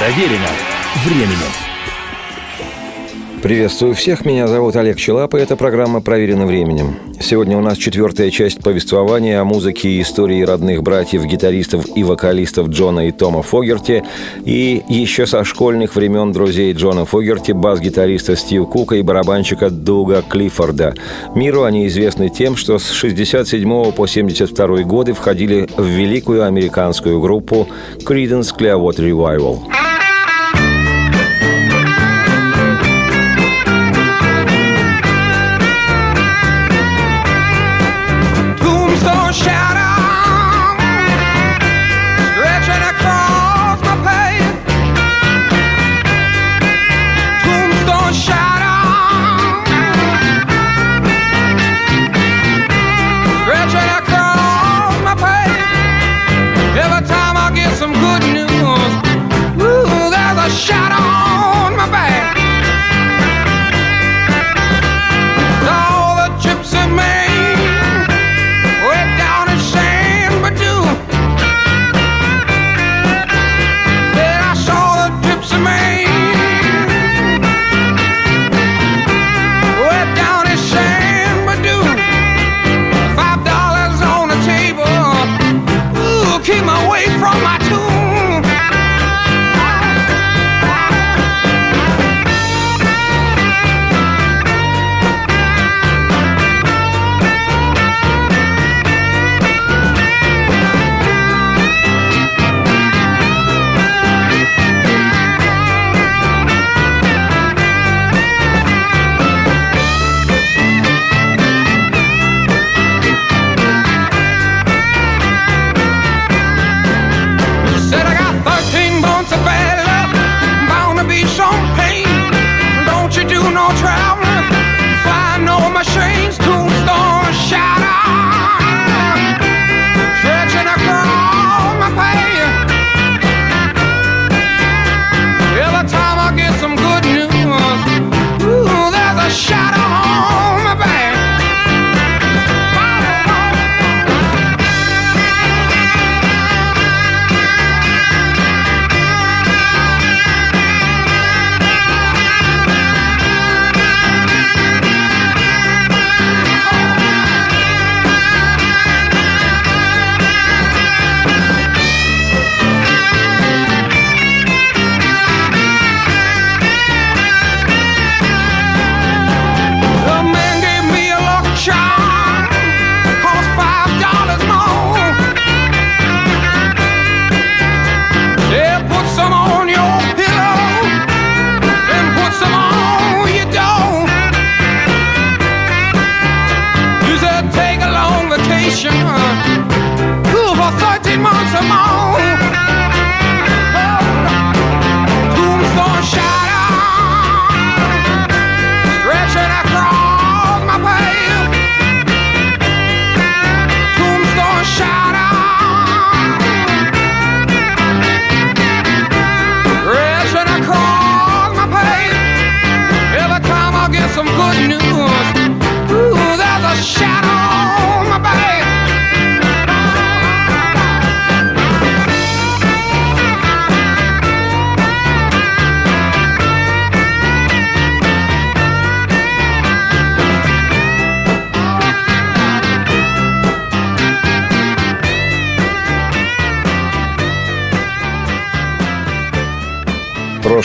Проверено временем. Приветствую всех, меня зовут Олег Челап, и эта программа «Проверено временем». Сегодня у нас четвертая часть повествования о музыке и истории родных братьев, гитаристов и вокалистов Джона и Тома Фогерти, и еще со школьных времен друзей Джона Фогерти, бас-гитариста Стив Кука и барабанщика Дуга Клиффорда. Миру они известны тем, что с 67 по 72 годы входили в великую американскую группу Creedence Clearwater Revival.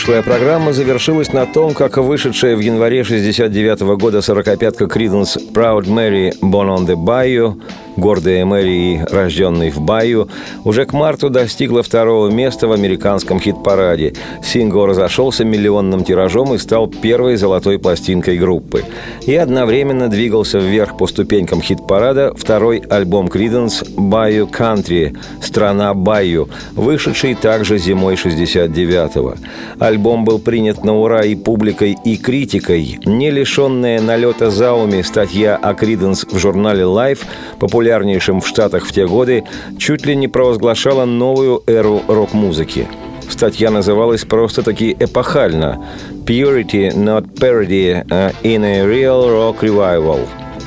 Прошлая программа завершилась на том, как вышедшая в январе 69 -го года сорокопятка Creedence Proud Mary Born on the Bayou гордая Мэри, рожденный в Баю, уже к марту достигла второго места в американском хит-параде. Сингл разошелся миллионным тиражом и стал первой золотой пластинкой группы. И одновременно двигался вверх по ступенькам хит-парада второй альбом Криденс «Bayou Country» «Страна Баю», вышедший также зимой 69-го. Альбом был принят на ура и публикой, и критикой. Не лишенная налета зауми статья о Криденс в журнале Life популярна популярнейшим в Штатах в те годы, чуть ли не провозглашала новую эру рок-музыки. Статья называлась просто-таки эпохально «Purity, not parody, uh, in a real rock revival».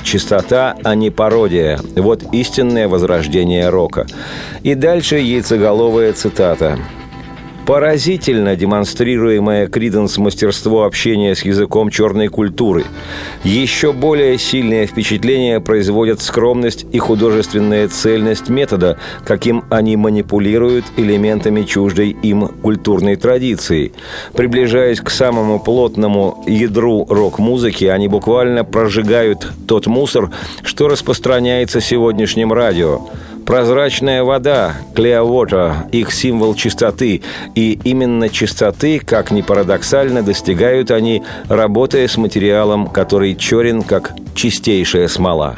Чистота, а не пародия. Вот истинное возрождение рока. И дальше яйцеголовая цитата. Поразительно демонстрируемое Криденс мастерство общения с языком черной культуры. Еще более сильное впечатление производят скромность и художественная цельность метода, каким они манипулируют элементами чуждой им культурной традиции. Приближаясь к самому плотному ядру рок-музыки, они буквально прожигают тот мусор, что распространяется сегодняшним радио. Прозрачная вода, clear water, их символ чистоты. И именно чистоты, как ни парадоксально, достигают они, работая с материалом, который черен, как чистейшая смола.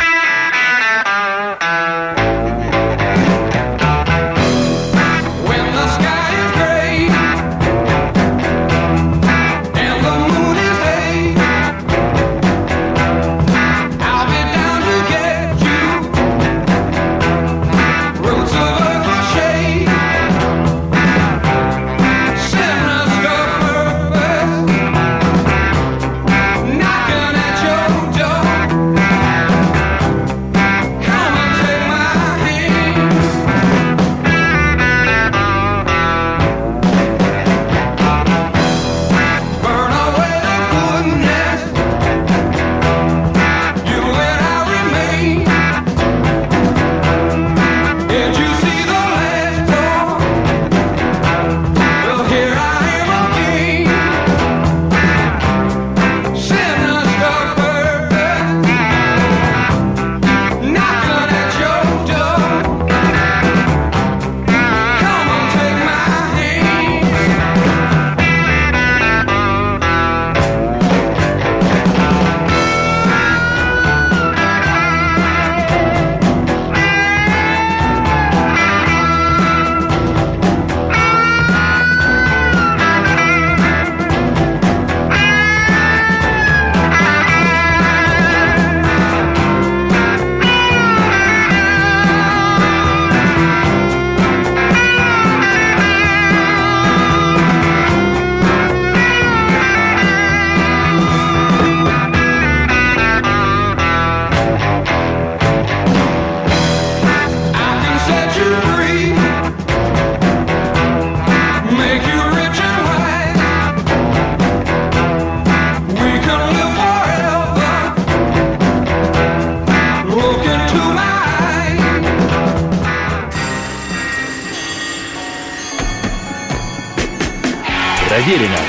Проверено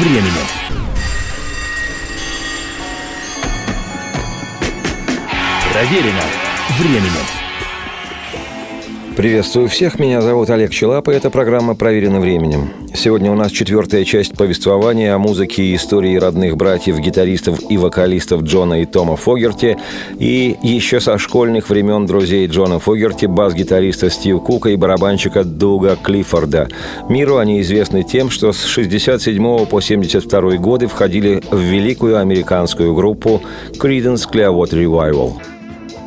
временем. Проверено временем. Приветствую всех, меня зовут Олег Челап, и эта программа «Проверена временем». Сегодня у нас четвертая часть повествования о музыке и истории родных братьев, гитаристов и вокалистов Джона и Тома Фогерти, и еще со школьных времен друзей Джона Фогерти, бас-гитариста Стив Кука и барабанщика Дуга Клиффорда. Миру они известны тем, что с 67 по 72 годы входили в великую американскую группу Creedence Clearwater Revival.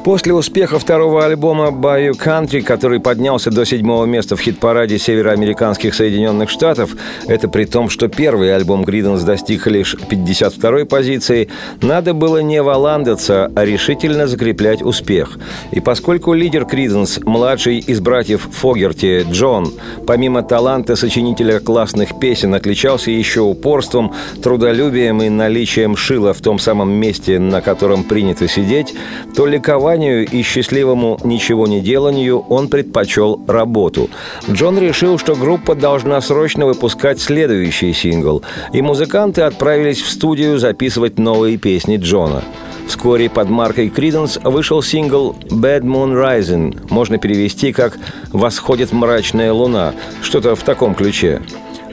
После успеха второго альбома «Bayou Country», который поднялся до седьмого места в хит-параде североамериканских Соединенных Штатов, это при том, что первый альбом Гриденс достиг лишь 52-й позиции, надо было не валандаться, а решительно закреплять успех. И поскольку лидер Криденс, младший из братьев Фогерти, Джон, помимо таланта сочинителя классных песен, отличался еще упорством, трудолюбием и наличием шила в том самом месте, на котором принято сидеть, то ликовал ликованию и счастливому ничего не деланию он предпочел работу. Джон решил, что группа должна срочно выпускать следующий сингл, и музыканты отправились в студию записывать новые песни Джона. Вскоре под маркой Creedence вышел сингл «Bad Moon Rising», можно перевести как «Восходит мрачная луна», что-то в таком ключе.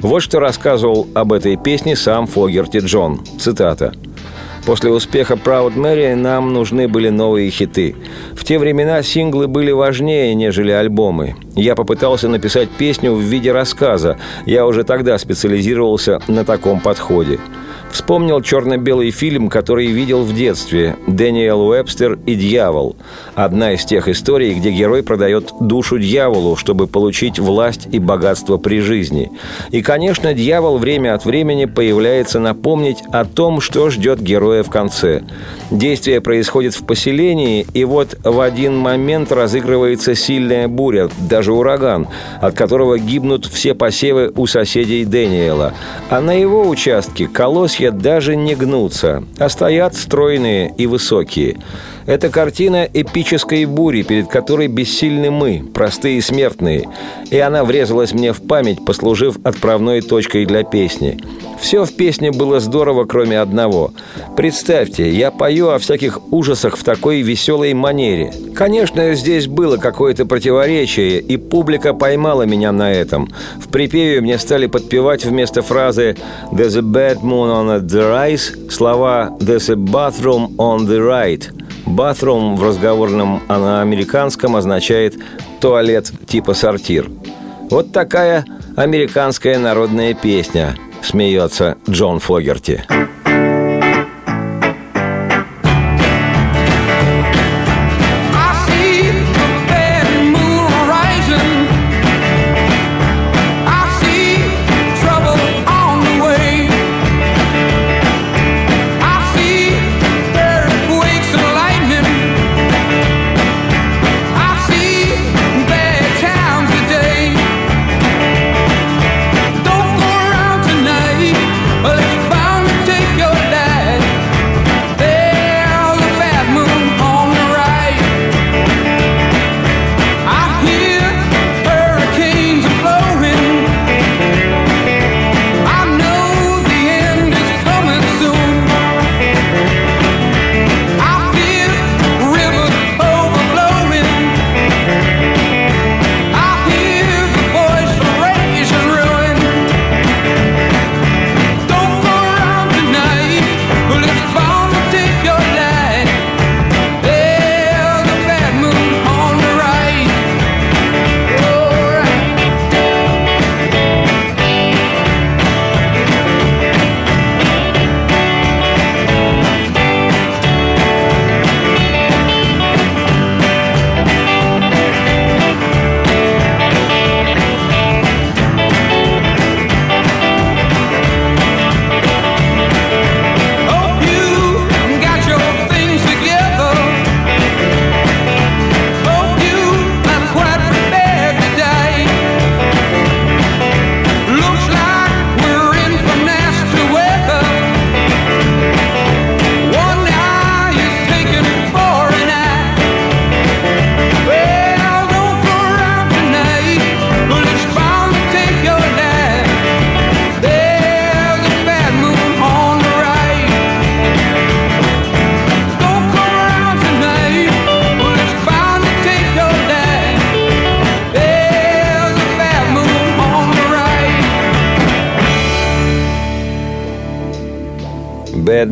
Вот что рассказывал об этой песне сам Фогерти Джон. Цитата. После успеха Proud Mary нам нужны были новые хиты. В те времена синглы были важнее, нежели альбомы. Я попытался написать песню в виде рассказа. Я уже тогда специализировался на таком подходе. Вспомнил черно-белый фильм, который видел в детстве «Дэниел Уэбстер и дьявол». Одна из тех историй, где герой продает душу дьяволу, чтобы получить власть и богатство при жизни. И, конечно, дьявол время от времени появляется напомнить о том, что ждет героя в конце. Действие происходит в поселении, и вот в один момент разыгрывается сильная буря, даже ураган, от которого гибнут все посевы у соседей Дэниела. А на его участке колосья даже не гнутся, а стоят стройные и высокие. Это картина эпической бури, перед которой бессильны мы, простые смертные. И она врезалась мне в память, послужив отправной точкой для песни. Все в песне было здорово, кроме одного. Представьте, я пою о всяких ужасах в такой веселой манере. Конечно, здесь было какое-то противоречие, и публика поймала меня на этом. В припеве мне стали подпевать вместо фразы «There's a bad moon on the rise» слова «There's a bathroom on the right». Bathroom в разговорном а американском означает «туалет типа сортир». Вот такая американская народная песня, смеется Джон Фогерти.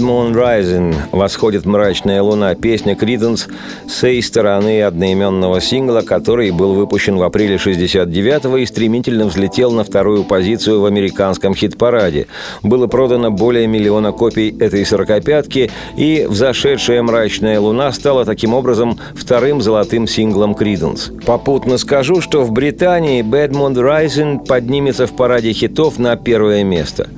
Moon Rising» «Восходит мрачная луна» – песня Криденс с этой стороны одноименного сингла, который был выпущен в апреле 69-го и стремительно взлетел на вторую позицию в американском хит-параде. Было продано более миллиона копий этой сорокопятки, и «Взошедшая мрачная луна» стала таким образом вторым золотым синглом Криденс. Попутно скажу, что в Британии «Bad Moon Rising» поднимется в параде хитов на первое место.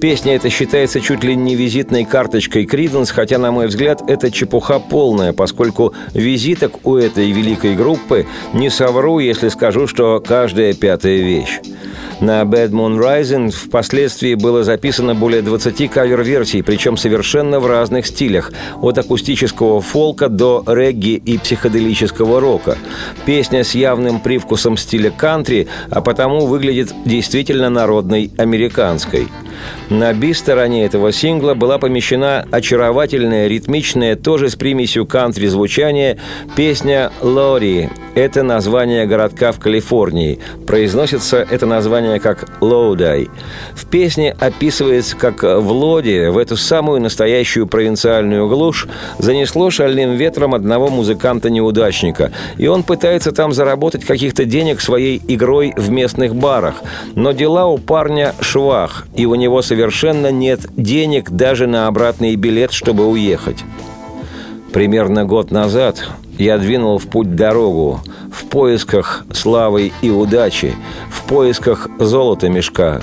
Песня эта считается чуть ли не визитной карточкой Криденс, хотя, на мой взгляд, это чепуха полная, поскольку визиток у этой великой группы не совру, если скажу, что каждая пятая вещь. На Bad Moon Rising впоследствии было записано более 20 кавер-версий, причем совершенно в разных стилях, от акустического фолка до регги и психоделического рока. Песня с явным привкусом стиля кантри, а потому выглядит действительно народной американской. На би-стороне этого сингла была помещена очаровательная, ритмичная, тоже с примесью кантри звучания, песня «Лори». Это название городка в Калифорнии. Произносится это название как «Лоудай». В песне описывается, как в Лоде, в эту самую настоящую провинциальную глушь, занесло шальным ветром одного музыканта-неудачника, и он пытается там заработать каких-то денег своей игрой в местных барах. Но дела у парня швах, и у него него совершенно нет денег даже на обратный билет, чтобы уехать. Примерно год назад я двинул в путь дорогу в поисках славы и удачи, в поисках золота мешка.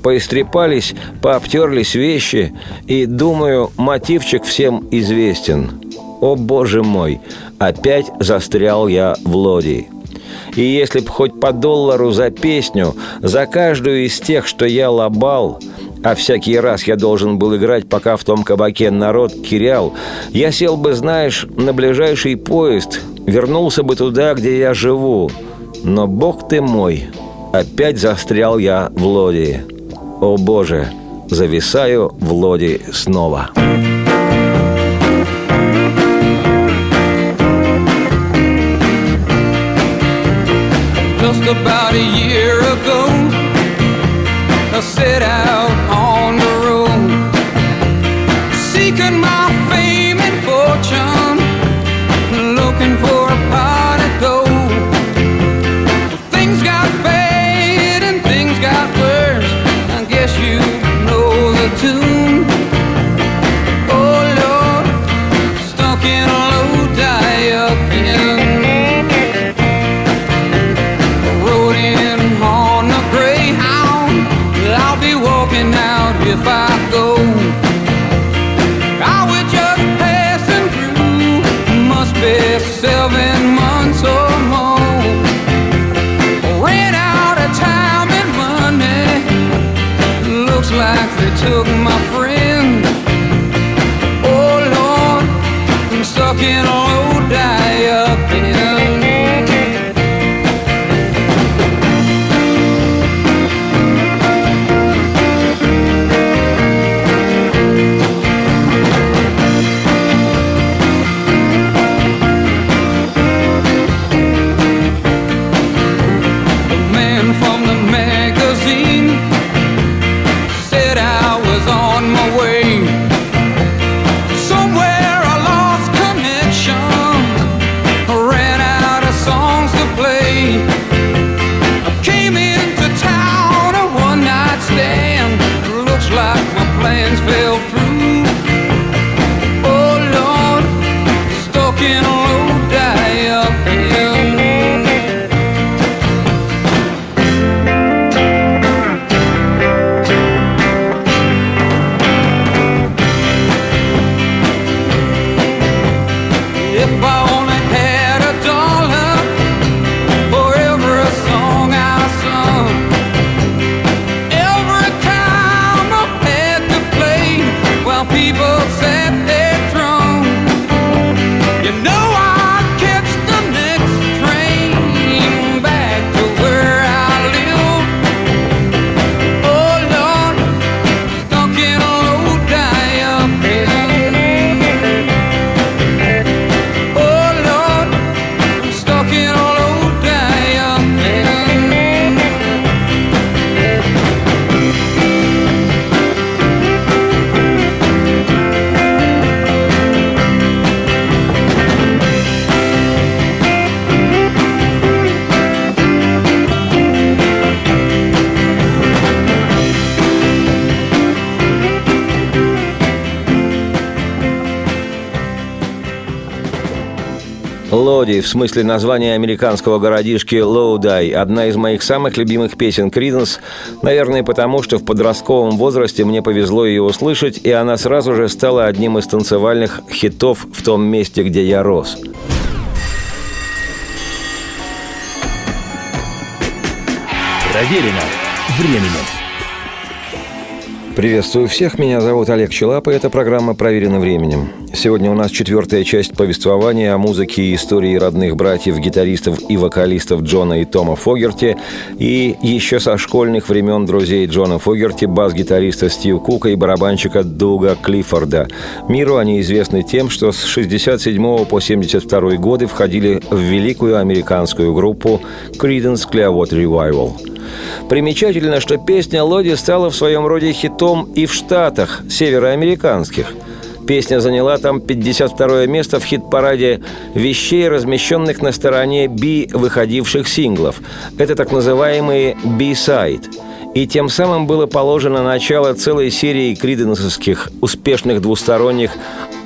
Поистрепались, пообтерлись вещи, и, думаю, мотивчик всем известен. О, боже мой, опять застрял я в лодии. И если б хоть по доллару за песню, за каждую из тех, что я лобал, а всякий раз я должен был играть, пока в том кабаке народ кирял, я сел бы, знаешь, на ближайший поезд, вернулся бы туда, где я живу. Но, бог ты мой, опять застрял я в лодии. О, Боже, зависаю в лодии снова. Just about a year ago, I set out on the road, seeking my Лоди, в смысле названия американского городишки Лоудай, одна из моих самых любимых песен Криденс, наверное, потому что в подростковом возрасте мне повезло ее услышать, и она сразу же стала одним из танцевальных хитов в том месте, где я рос. Проверено временем. Приветствую всех, меня зовут Олег Челап, и эта программа «Проверена временем». Сегодня у нас четвертая часть повествования о музыке и истории родных братьев, гитаристов и вокалистов Джона и Тома Фогерти, и еще со школьных времен друзей Джона Фогерти, бас-гитариста Стив Кука и барабанщика Дуга Клиффорда. Миру они известны тем, что с 67 по 72 годы входили в великую американскую группу Creedence Clearwater Revival. Примечательно, что песня Лоди стала в своем роде хитом и в Штатах, североамериканских. Песня заняла там 52 место в хит-параде вещей, размещенных на стороне B выходивших синглов. Это так называемые B-side. И тем самым было положено начало целой серии криденсовских успешных двусторонних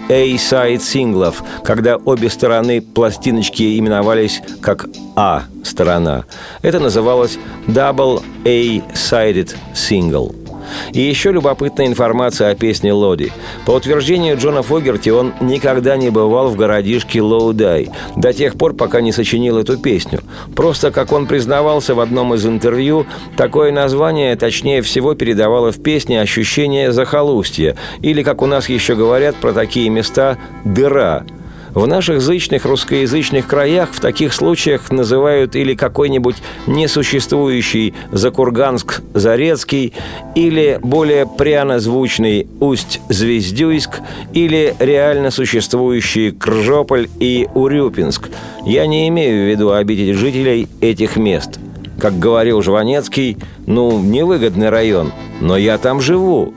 A-side синглов, когда обе стороны пластиночки именовались как А-сторона. Это называлось Double A-sided Single – и еще любопытная информация о песне Лоди. По утверждению Джона Фогерти, он никогда не бывал в городишке Лоудай до тех пор, пока не сочинил эту песню. Просто, как он признавался в одном из интервью, такое название точнее всего передавало в песне ощущение захолустья, или, как у нас еще говорят про такие места, «дыра», в наших зычных русскоязычных краях в таких случаях называют или какой-нибудь несуществующий Закурганск-Зарецкий, или более прянозвучный Усть-Звездюйск, или реально существующие Кржополь и Урюпинск. Я не имею в виду обидеть жителей этих мест. Как говорил Жванецкий, ну, невыгодный район, но я там живу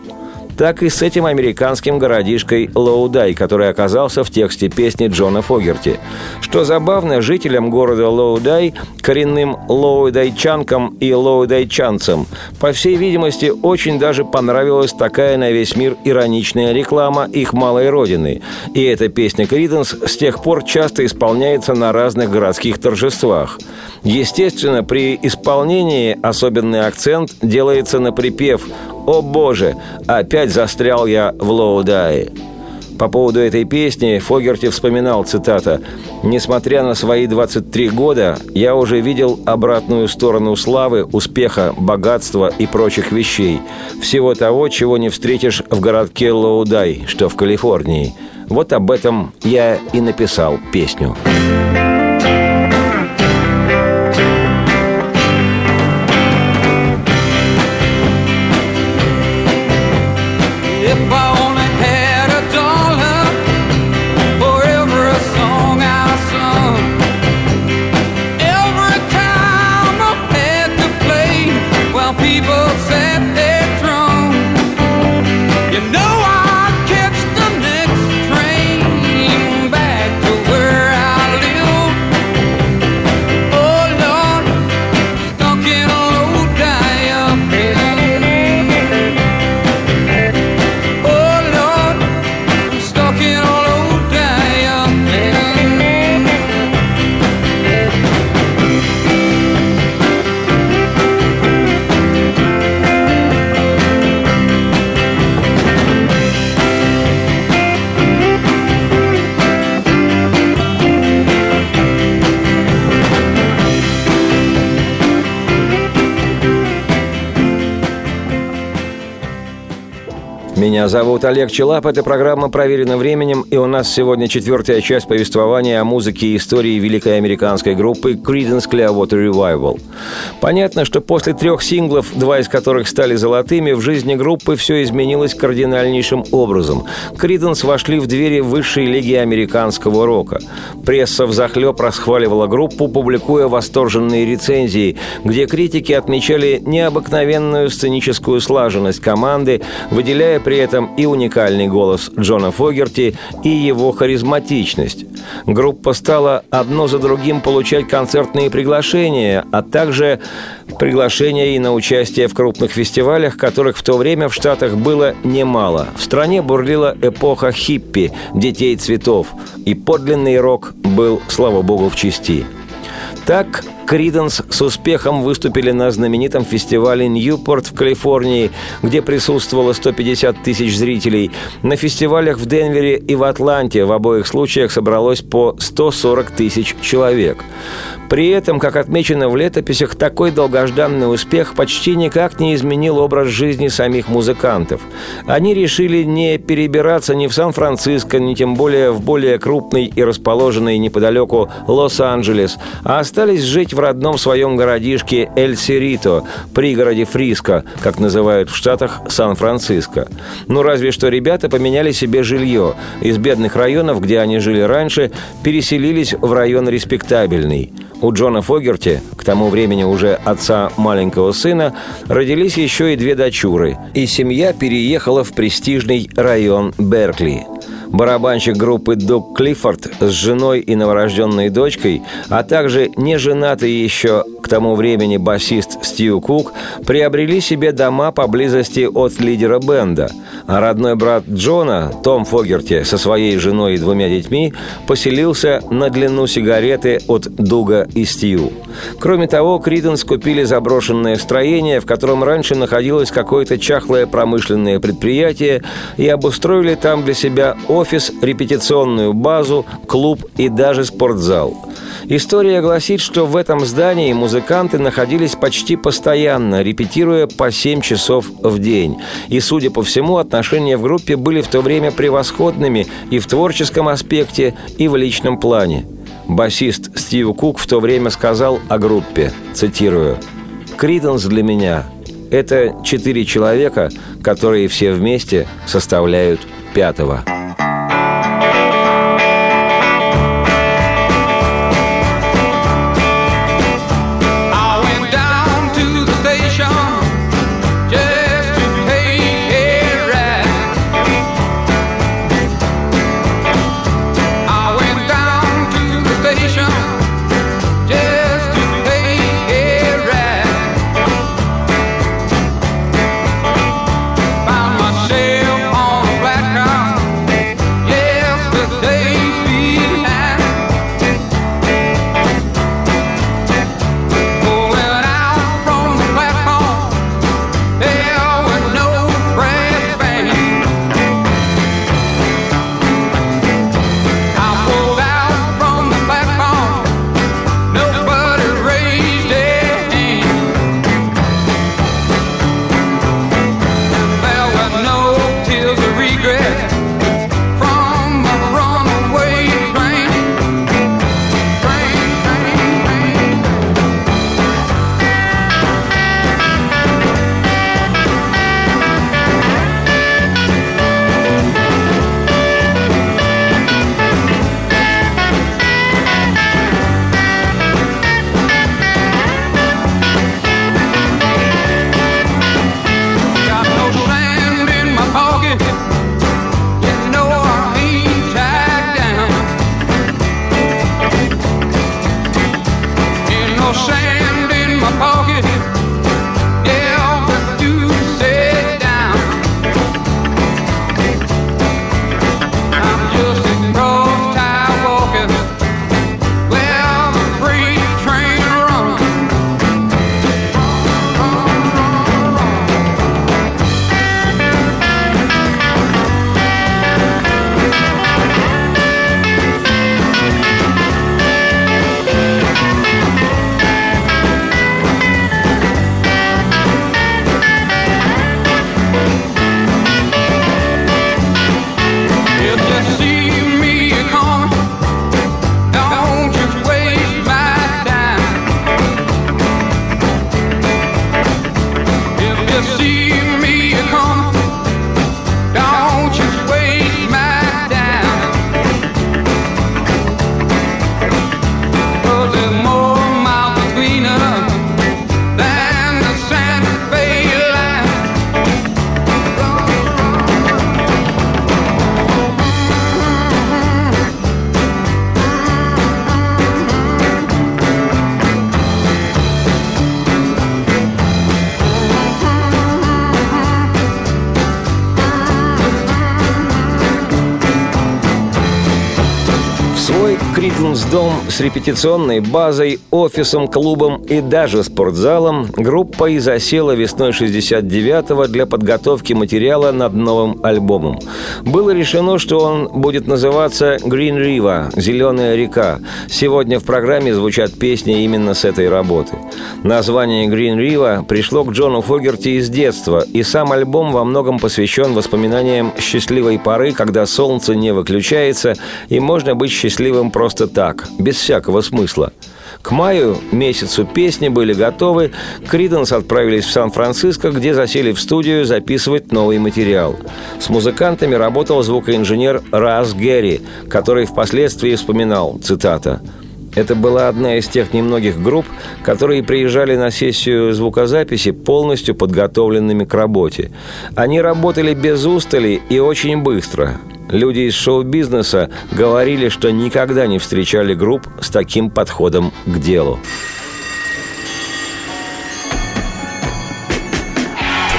так и с этим американским городишкой Лоудай, который оказался в тексте песни Джона Фогерти. Что забавно, жителям города Лоудай, коренным лоудайчанкам и лоудайчанцам, по всей видимости, очень даже понравилась такая на весь мир ироничная реклама их малой родины. И эта песня Криденс с тех пор часто исполняется на разных городских торжествах. Естественно, при исполнении особенный акцент делается на припев «О боже, опять застрял я в Лоудае». По поводу этой песни Фогерти вспоминал, цитата, «Несмотря на свои 23 года, я уже видел обратную сторону славы, успеха, богатства и прочих вещей. Всего того, чего не встретишь в городке Лоудай, что в Калифорнии. Вот об этом я и написал песню». Меня зовут Олег Челап, это программа «Проверено временем», и у нас сегодня четвертая часть повествования о музыке и истории великой американской группы Creedence Clearwater Revival. Понятно, что после трех синглов, два из которых стали золотыми, в жизни группы все изменилось кардинальнейшим образом. Creedence вошли в двери высшей лиги американского рока. Пресса взахлеб расхваливала группу, публикуя восторженные рецензии, где критики отмечали необыкновенную сценическую слаженность команды, выделяя при этом и уникальный голос Джона Фогерти, и его харизматичность. Группа стала одно за другим получать концертные приглашения, а также приглашения и на участие в крупных фестивалях, которых в то время в Штатах было немало. В стране бурлила эпоха хиппи, детей цветов, и подлинный рок был, слава богу, в чести. Так, Криденс с успехом выступили на знаменитом фестивале Ньюпорт в Калифорнии, где присутствовало 150 тысяч зрителей. На фестивалях в Денвере и в Атланте в обоих случаях собралось по 140 тысяч человек. При этом, как отмечено в летописях, такой долгожданный успех почти никак не изменил образ жизни самих музыкантов. Они решили не перебираться ни в Сан-Франциско, ни тем более в более крупный и расположенный неподалеку Лос-Анджелес, а остались жить в родном своем городишке Эль-Серито, пригороде Фриско, как называют в Штатах Сан-Франциско. Ну, разве что ребята поменяли себе жилье. Из бедных районов, где они жили раньше, переселились в район респектабельный. У Джона Фогерти, к тому времени уже отца маленького сына, родились еще и две дочуры, и семья переехала в престижный район Беркли. Барабанщик группы Дуг Клиффорд с женой и новорожденной дочкой, а также неженатый еще К тому времени басист Стив Кук приобрели себе дома поблизости от лидера бенда, а родной брат Джона, Том Фогерти, со своей женой и двумя детьми поселился на длину сигареты от Дуга и Стью. Кроме того, Криденс купили заброшенное строение, в котором раньше находилось какое-то чахлое промышленное предприятие, и обустроили там для себя офис, репетиционную базу, клуб и даже спортзал. История гласит, что в этом здании музыканты находились почти постоянно, репетируя по 7 часов в день. И, судя по всему, отношения в группе были в то время превосходными и в творческом аспекте, и в личном плане. Басист Стив Кук в то время сказал о группе, цитирую, «Криденс для меня – это четыре человека, которые все вместе составляют пятого». Дом с репетиционной базой, офисом, клубом и даже спортзалом группа и засела весной 69-го для подготовки материала над новым альбомом. Было решено, что он будет называться «Green River» – «Зеленая река». Сегодня в программе звучат песни именно с этой работы. Название «Green River» пришло к Джону Фогерти из детства, и сам альбом во многом посвящен воспоминаниям счастливой поры, когда солнце не выключается, и можно быть счастливым просто так, без всякого смысла. К маю месяцу песни были готовы, Криденс отправились в Сан-Франциско, где засели в студию записывать новый материал. С музыкантами работал звукоинженер Раз Герри, который впоследствии вспоминал, цитата, это была одна из тех немногих групп, которые приезжали на сессию звукозаписи полностью подготовленными к работе. Они работали без устали и очень быстро. Люди из шоу-бизнеса говорили, что никогда не встречали групп с таким подходом к делу.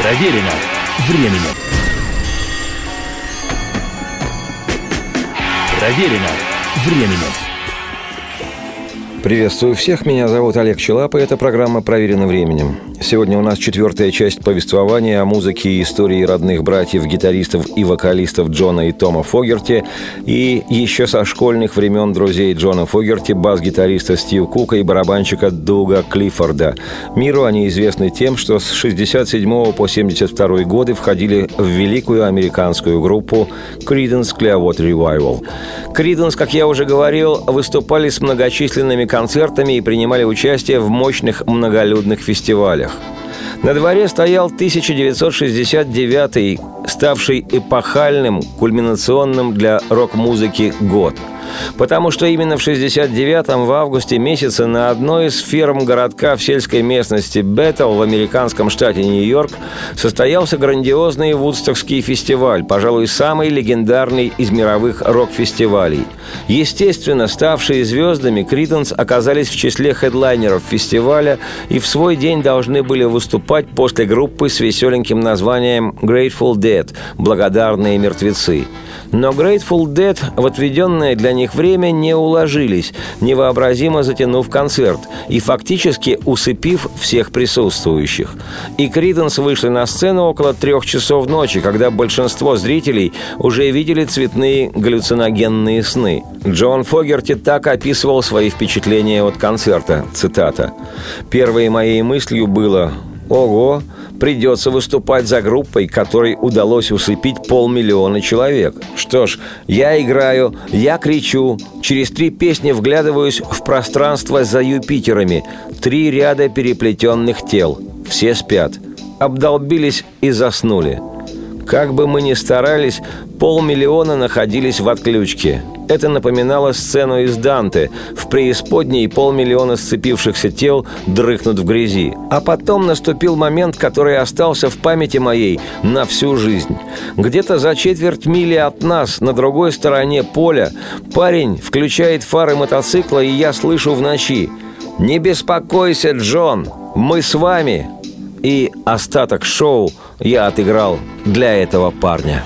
Проверено временем. Проверено временем. Приветствую всех, меня зовут Олег Челап, и эта программа «Проверено временем». Сегодня у нас четвертая часть повествования о музыке и истории родных братьев, гитаристов и вокалистов Джона и Тома Фогерти, и еще со школьных времен друзей Джона Фогерти, бас-гитариста Стив Кука и барабанщика Дуга Клиффорда. Миру они известны тем, что с 67 по 72 годы входили в великую американскую группу Creedence Clearwater Revival. Creedence, как я уже говорил, выступали с многочисленными концертами и принимали участие в мощных многолюдных фестивалях. На дворе стоял 1969 ставший эпохальным, кульминационным для рок-музыки год – Потому что именно в 69-м в августе месяце на одной из ферм городка в сельской местности Беттл в американском штате Нью-Йорк состоялся грандиозный Вудстокский фестиваль, пожалуй, самый легендарный из мировых рок-фестивалей. Естественно, ставшие звездами, Криденс оказались в числе хедлайнеров фестиваля и в свой день должны были выступать после группы с веселеньким названием Grateful Dead – «Благодарные мертвецы». Но Grateful Dead в отведенное для них время не уложились, невообразимо затянув концерт и фактически усыпив всех присутствующих. И Криденс вышли на сцену около трех часов ночи, когда большинство зрителей уже видели цветные галлюциногенные сны. Джон Фогерти так описывал свои впечатления от концерта, цитата. «Первой моей мыслью было «Ого, придется выступать за группой, которой удалось усыпить полмиллиона человек. Что ж, я играю, я кричу, через три песни вглядываюсь в пространство за Юпитерами, три ряда переплетенных тел, все спят, обдолбились и заснули. Как бы мы ни старались, полмиллиона находились в отключке – это напоминало сцену из Данте. В преисподней полмиллиона сцепившихся тел дрыхнут в грязи. А потом наступил момент, который остался в памяти моей на всю жизнь. Где-то за четверть мили от нас, на другой стороне поля, парень включает фары мотоцикла, и я слышу в ночи «Не беспокойся, Джон, мы с вами!» И остаток шоу я отыграл для этого парня.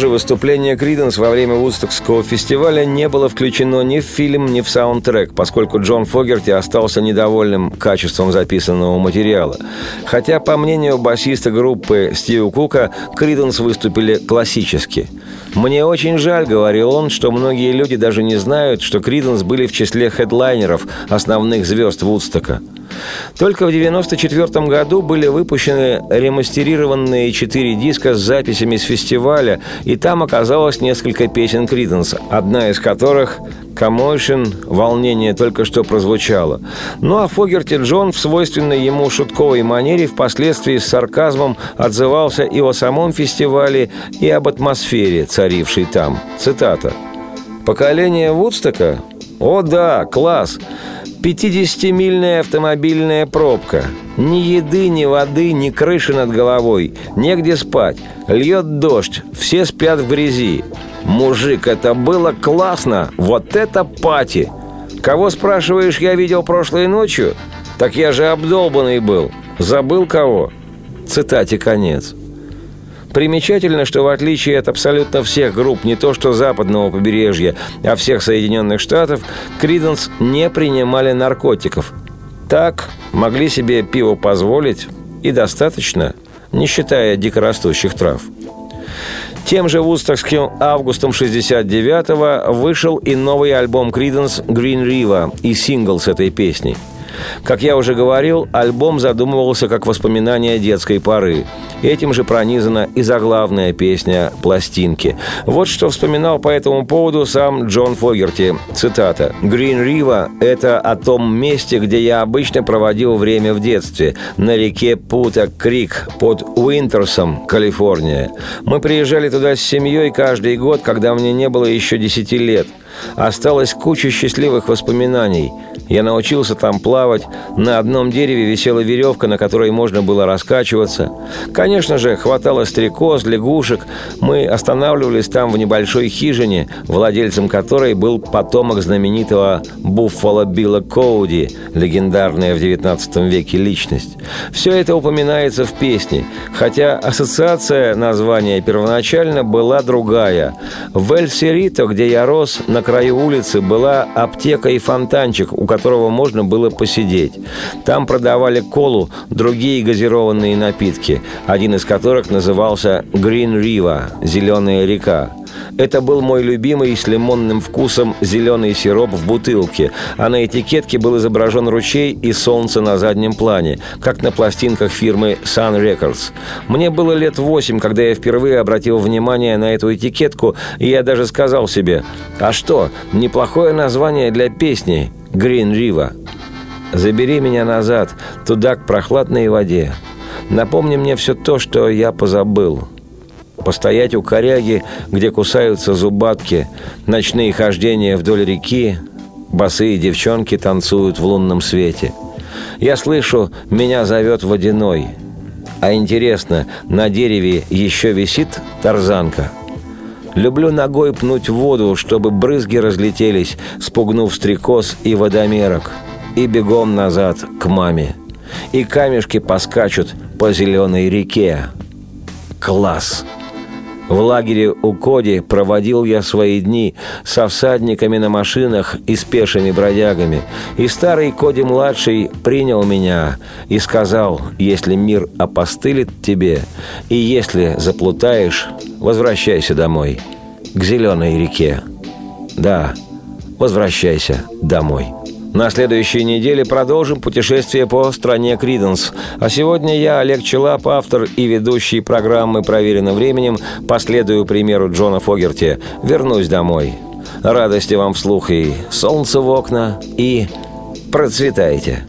Позже выступление Криденс во время Вудстокского фестиваля не было включено ни в фильм, ни в саундтрек, поскольку Джон Фогерти остался недовольным качеством записанного материала. Хотя, по мнению басиста группы Стива Кука, Криденс выступили классически. «Мне очень жаль», — говорил он, «что многие люди даже не знают, что Криденс были в числе хедлайнеров, основных звезд Вудстока». Только в 1994 году были выпущены ремастерированные четыре диска с записями с фестиваля, и там оказалось несколько песен Криденса, одна из которых «Commotion» – «Волнение» только что прозвучало. Ну а Фогерти Джон в свойственной ему шутковой манере впоследствии с сарказмом отзывался и о самом фестивале, и об атмосфере, царившей там. Цитата. «Поколение Вудстока О да, класс! 50-мильная автомобильная пробка. Ни еды, ни воды, ни крыши над головой. Негде спать. Льет дождь. Все спят в грязи. Мужик, это было классно. Вот это пати. Кого, спрашиваешь, я видел прошлой ночью? Так я же обдолбанный был. Забыл кого? Цитате конец. Примечательно, что в отличие от абсолютно всех групп не то что западного побережья, а всех Соединенных Штатов, Криденс не принимали наркотиков. Так могли себе пиво позволить и достаточно, не считая дикорастущих трав. Тем же вустокским августом 69-го вышел и новый альбом Криденс «Green River» и сингл с этой песней – как я уже говорил, альбом задумывался как воспоминание детской поры. Этим же пронизана и заглавная песня «Пластинки». Вот что вспоминал по этому поводу сам Джон Фогерти. Цитата. «Green River – это о том месте, где я обычно проводил время в детстве, на реке Пута Крик под Уинтерсом, Калифорния. Мы приезжали туда с семьей каждый год, когда мне не было еще десяти лет. Осталась куча счастливых воспоминаний. Я научился там плавать. На одном дереве висела веревка, на которой можно было раскачиваться. Конечно же, хватало стрекоз, лягушек. Мы останавливались там в небольшой хижине, владельцем которой был потомок знаменитого Буффало Билла Коуди, легендарная в XIX веке личность. Все это упоминается в песне, хотя ассоциация названия первоначально была другая. В Эль-Серито, где я рос, на краю улицы была аптека и фонтанчик, у которого можно было посидеть. Там продавали колу, другие газированные напитки, один из которых назывался «Green River» – «Зеленая река». Это был мой любимый с лимонным вкусом зеленый сироп в бутылке, а на этикетке был изображен ручей и солнце на заднем плане, как на пластинках фирмы Sun Records. Мне было лет восемь, когда я впервые обратил внимание на эту этикетку, и я даже сказал себе, а что, неплохое название для песни «Green River». «Забери меня назад, туда, к прохладной воде. Напомни мне все то, что я позабыл». Постоять у коряги, где кусаются зубатки, ночные хождения вдоль реки, босые девчонки танцуют в лунном свете. Я слышу, меня зовет водяной. А интересно, на дереве еще висит тарзанка. Люблю ногой пнуть воду, чтобы брызги разлетелись, спугнув стрекоз и водомерок. И бегом назад к маме. И камешки поскачут по зеленой реке. Класс! В лагере у Коди проводил я свои дни со всадниками на машинах и с пешими бродягами. И старый Коди-младший принял меня и сказал, если мир опостылит тебе, и если заплутаешь, возвращайся домой, к зеленой реке. Да, возвращайся домой. На следующей неделе продолжим путешествие по стране Криденс. А сегодня я, Олег Челап, автор и ведущий программы «Проверено временем», последую примеру Джона Фогерти. Вернусь домой. Радости вам вслух и солнце в окна, и процветайте.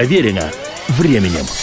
Проверено временем.